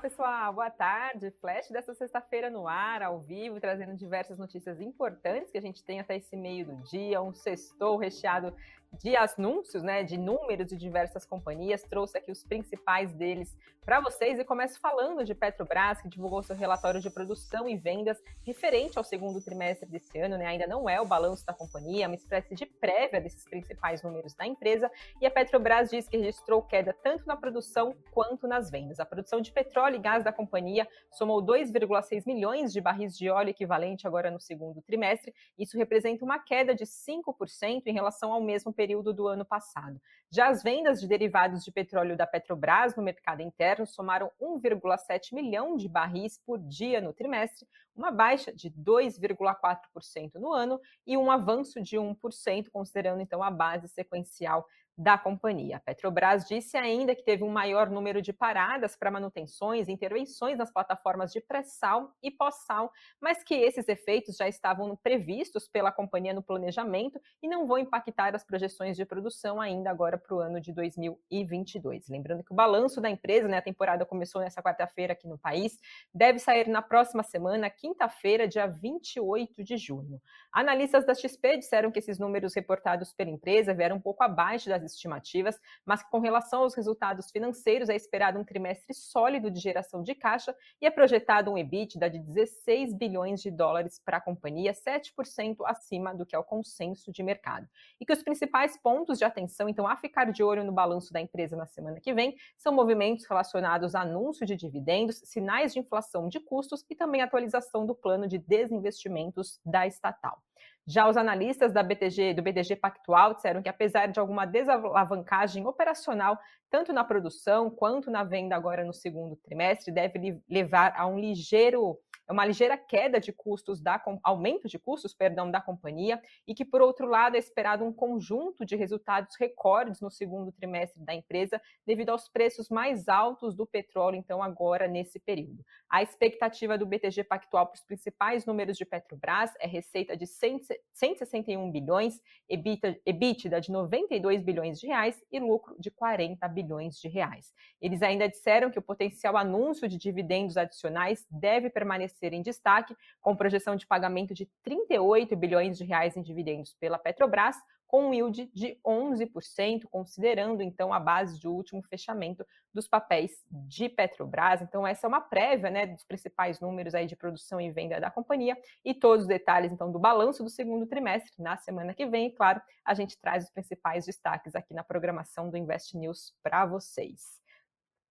pessoal, boa tarde. Flash dessa sexta-feira no ar, ao vivo, trazendo diversas notícias importantes que a gente tem até esse meio do dia. Um sextou recheado de anúncios, né, de números de diversas companhias. Trouxe aqui os principais deles para vocês e começo falando de Petrobras, que divulgou seu relatório de produção e vendas referente ao segundo trimestre desse ano, né? Ainda não é o balanço da companhia, é uma espécie de prévia desses principais números da empresa. E a Petrobras diz que registrou queda tanto na produção quanto nas vendas. A produção de petróleo e gás da companhia somou 2,6 milhões de barris de óleo equivalente agora no segundo trimestre. Isso representa uma queda de 5% em relação ao mesmo período do ano passado. Já as vendas de derivados de petróleo da Petrobras no mercado interno somaram 1,7 milhão de barris por dia no trimestre, uma baixa de 2,4% no ano e um avanço de 1%, considerando então a base sequencial da companhia. A Petrobras disse ainda que teve um maior número de paradas para manutenções e intervenções nas plataformas de pré-sal e pós-sal, mas que esses efeitos já estavam previstos pela companhia no planejamento e não vão impactar as projeções de produção ainda agora para o ano de 2022. Lembrando que o balanço da empresa, né, a temporada começou nessa quarta-feira aqui no país, deve sair na próxima semana, quinta-feira, dia 28 de junho. Analistas da XP disseram que esses números reportados pela empresa vieram um pouco abaixo das estimativas, mas com relação aos resultados financeiros é esperado um trimestre sólido de geração de caixa e é projetado um EBITDA de 16 bilhões de dólares para a companhia, 7% acima do que é o consenso de mercado. E que os principais pontos de atenção, então, a ficar de olho no balanço da empresa na semana que vem são movimentos relacionados a anúncio de dividendos, sinais de inflação de custos e também atualização do plano de desinvestimentos da estatal. Já os analistas da BTG, do BTG Pactual disseram que, apesar de alguma desalavancagem operacional, tanto na produção quanto na venda agora no segundo trimestre, deve levar a um ligeiro uma ligeira queda de custos da aumento de custos, perdão, da companhia e que por outro lado é esperado um conjunto de resultados recordes no segundo trimestre da empresa devido aos preços mais altos do petróleo então agora nesse período. A expectativa do BTG Pactual para os principais números de Petrobras é receita de 161 bilhões, EBITDA, EBITDA de 92 bilhões de reais e lucro de 40 bilhões de reais. Eles ainda disseram que o potencial anúncio de dividendos adicionais deve permanecer ser em destaque, com projeção de pagamento de 38 bilhões de reais em dividendos pela Petrobras, com um yield de 11%, considerando então a base de último fechamento dos papéis de Petrobras. Então essa é uma prévia, né, dos principais números aí de produção e venda da companhia e todos os detalhes então do balanço do segundo trimestre na semana que vem. E claro, a gente traz os principais destaques aqui na programação do Invest News para vocês.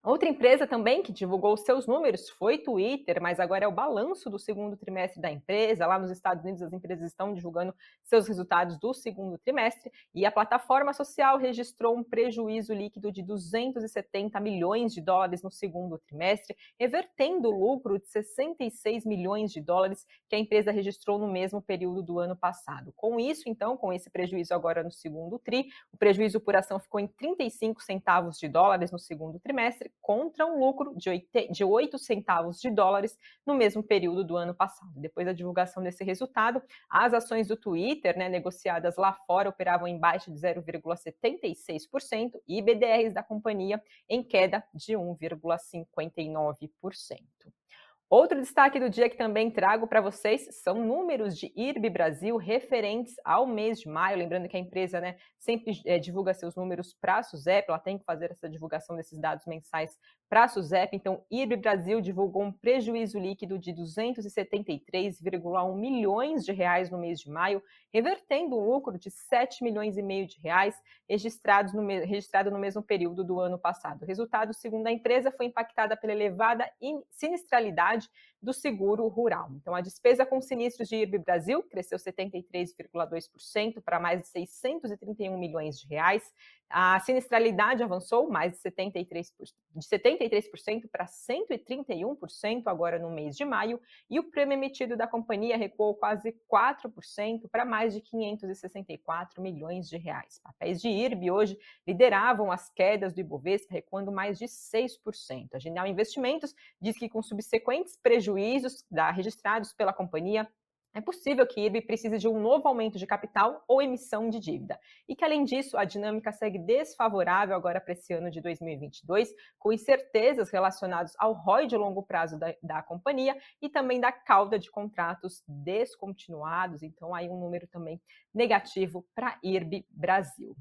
Outra empresa também que divulgou seus números foi Twitter, mas agora é o balanço do segundo trimestre da empresa. Lá nos Estados Unidos, as empresas estão divulgando seus resultados do segundo trimestre e a plataforma social registrou um prejuízo líquido de 270 milhões de dólares no segundo trimestre, revertendo o lucro de 66 milhões de dólares que a empresa registrou no mesmo período do ano passado. Com isso, então, com esse prejuízo agora no segundo tri, o prejuízo por ação ficou em 35 centavos de dólares no segundo trimestre contra um lucro de 8, de 8 centavos de dólares no mesmo período do ano passado. Depois da divulgação desse resultado, as ações do Twitter, né, negociadas lá fora, operavam em baixa de 0,76% e BDRs da companhia em queda de 1,59%. Outro destaque do dia que também trago para vocês são números de IRB Brasil referentes ao mês de maio. Lembrando que a empresa né, sempre é, divulga seus números para a SUSEP, ela tem que fazer essa divulgação desses dados mensais para a SUSEP. Então, IRB Brasil divulgou um prejuízo líquido de 273,1 milhões de reais no mês de maio, revertendo um lucro de 7 milhões e meio de reais registrados no, registrado no mesmo período do ano passado. O resultado, segundo a empresa, foi impactada pela elevada sinistralidade Garage, do seguro rural. Então, a despesa com sinistros de IRB Brasil cresceu 73,2% para mais de 631 milhões de reais. A sinistralidade avançou mais de 73%, de 73% para 131% agora no mês de maio, e o prêmio emitido da companhia recuou quase 4% para mais de 564 milhões de reais. Papéis de IRB hoje lideravam as quedas do Ibovespa, recuando mais de 6%. A Genial Investimentos diz que com subsequentes prejuízos da, registrados pela companhia, é possível que IRB precise de um novo aumento de capital ou emissão de dívida. E que, além disso, a dinâmica segue desfavorável agora para esse ano de 2022, com incertezas relacionadas ao ROI de longo prazo da, da companhia e também da cauda de contratos descontinuados. Então, aí um número também negativo para IRB Brasil.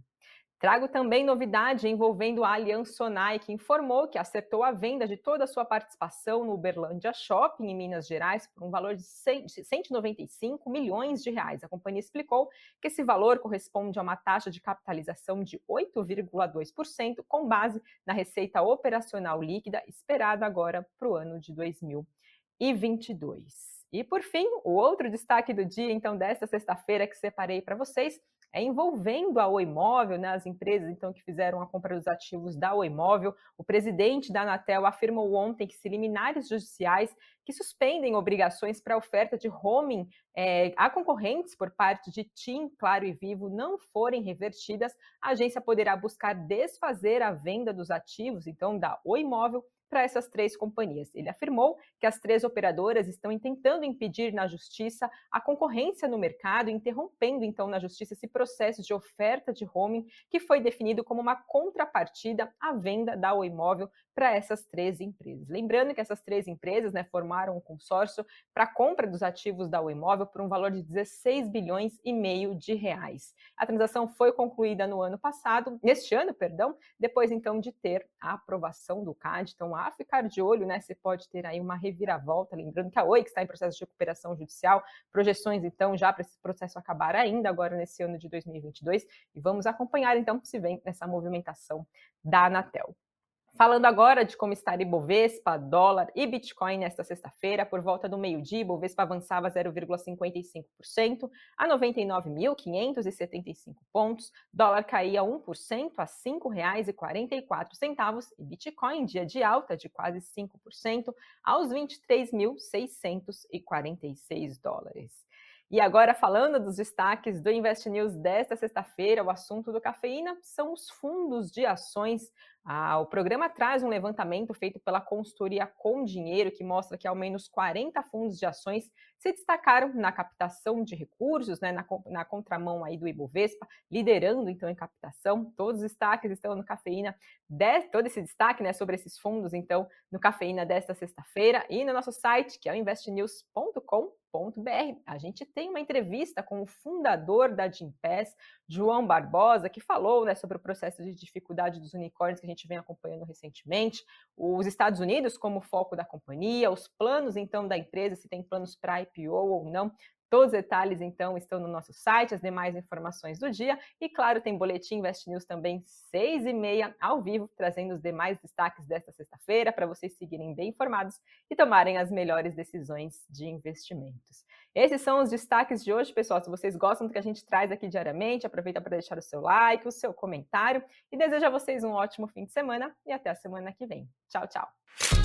Trago também novidade envolvendo a Allianz Sonai, que informou que acertou a venda de toda a sua participação no Uberlândia Shopping, em Minas Gerais, por um valor de 195 milhões de reais. A companhia explicou que esse valor corresponde a uma taxa de capitalização de 8,2%, com base na receita operacional líquida esperada agora para o ano de 2022. E por fim, o outro destaque do dia, então, desta sexta-feira que separei para vocês é, envolvendo a Oi Móvel, né, as empresas então que fizeram a compra dos ativos da Oi Móvel. O presidente da Anatel afirmou ontem que se liminares judiciais que suspendem obrigações para oferta de roaming é, a concorrentes por parte de TIM, Claro e Vivo não forem revertidas, a agência poderá buscar desfazer a venda dos ativos então da Oi Móvel para essas três companhias. Ele afirmou que as três operadoras estão tentando impedir na justiça a concorrência no mercado, interrompendo então na justiça esse processo de oferta de roaming que foi definido como uma contrapartida à venda da Oi Móvel para essas três empresas. Lembrando que essas três empresas né, formaram um consórcio para a compra dos ativos da Oi Móvel por um valor de 16 bilhões e meio de reais. A transação foi concluída no ano passado, neste ano, perdão, depois então de ter a aprovação do CAD. Então, a ficar de olho, né? Você pode ter aí uma reviravolta, lembrando que a Oi que está em processo de recuperação judicial, projeções então já para esse processo acabar ainda agora nesse ano de 2022 e vamos acompanhar então se vem nessa movimentação da Anatel. Falando agora de como está Ibovespa, dólar e Bitcoin nesta sexta-feira, por volta do meio-dia, Ibovespa avançava 0,55% a 99.575 pontos, dólar caía 1% a R$ 5,44 e Bitcoin dia de alta de quase 5% aos 23.646 dólares. E agora, falando dos destaques do Invest News desta sexta-feira, o assunto do cafeína são os fundos de ações ah, o programa traz um levantamento feito pela consultoria Com Dinheiro, que mostra que ao menos 40 fundos de ações se destacaram na captação de recursos, né, na, na contramão aí do Ibovespa, liderando então em captação. Todos os destaques estão no Cafeína, de, todo esse destaque né, sobre esses fundos, então, no Cafeína desta sexta-feira e no nosso site, que é o investnews.com a gente tem uma entrevista com o fundador da Gimpass, João Barbosa, que falou né, sobre o processo de dificuldade dos unicórnios que gente vem acompanhando recentemente, os Estados Unidos como foco da companhia, os planos então da empresa, se tem planos para IPO ou não. Todos os detalhes, então, estão no nosso site, as demais informações do dia. E, claro, tem Boletim Invest News também, seis e meia, ao vivo, trazendo os demais destaques desta sexta-feira, para vocês seguirem bem informados e tomarem as melhores decisões de investimentos. Esses são os destaques de hoje, pessoal. Se vocês gostam do que a gente traz aqui diariamente, aproveita para deixar o seu like, o seu comentário e desejo a vocês um ótimo fim de semana e até a semana que vem. Tchau, tchau.